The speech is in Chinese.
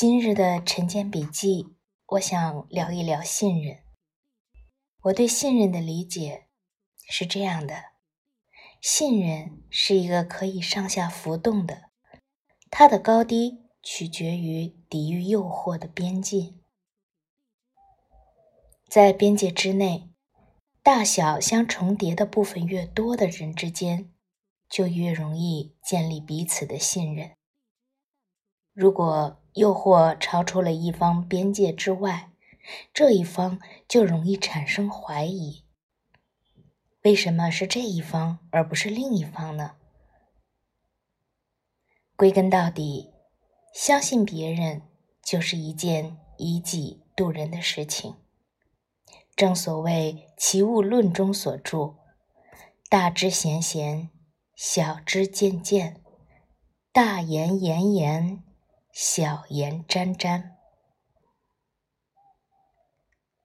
今日的晨间笔记，我想聊一聊信任。我对信任的理解是这样的：信任是一个可以上下浮动的，它的高低取决于抵御诱惑的边界。在边界之内，大小相重叠的部分越多的人之间，就越容易建立彼此的信任。如果诱惑超出了一方边界之外，这一方就容易产生怀疑：为什么是这一方而不是另一方呢？归根到底，相信别人就是一件以己度人的事情。正所谓《齐物论》中所著：“大知贤贤，小知见见，大言言言。”小颜沾沾。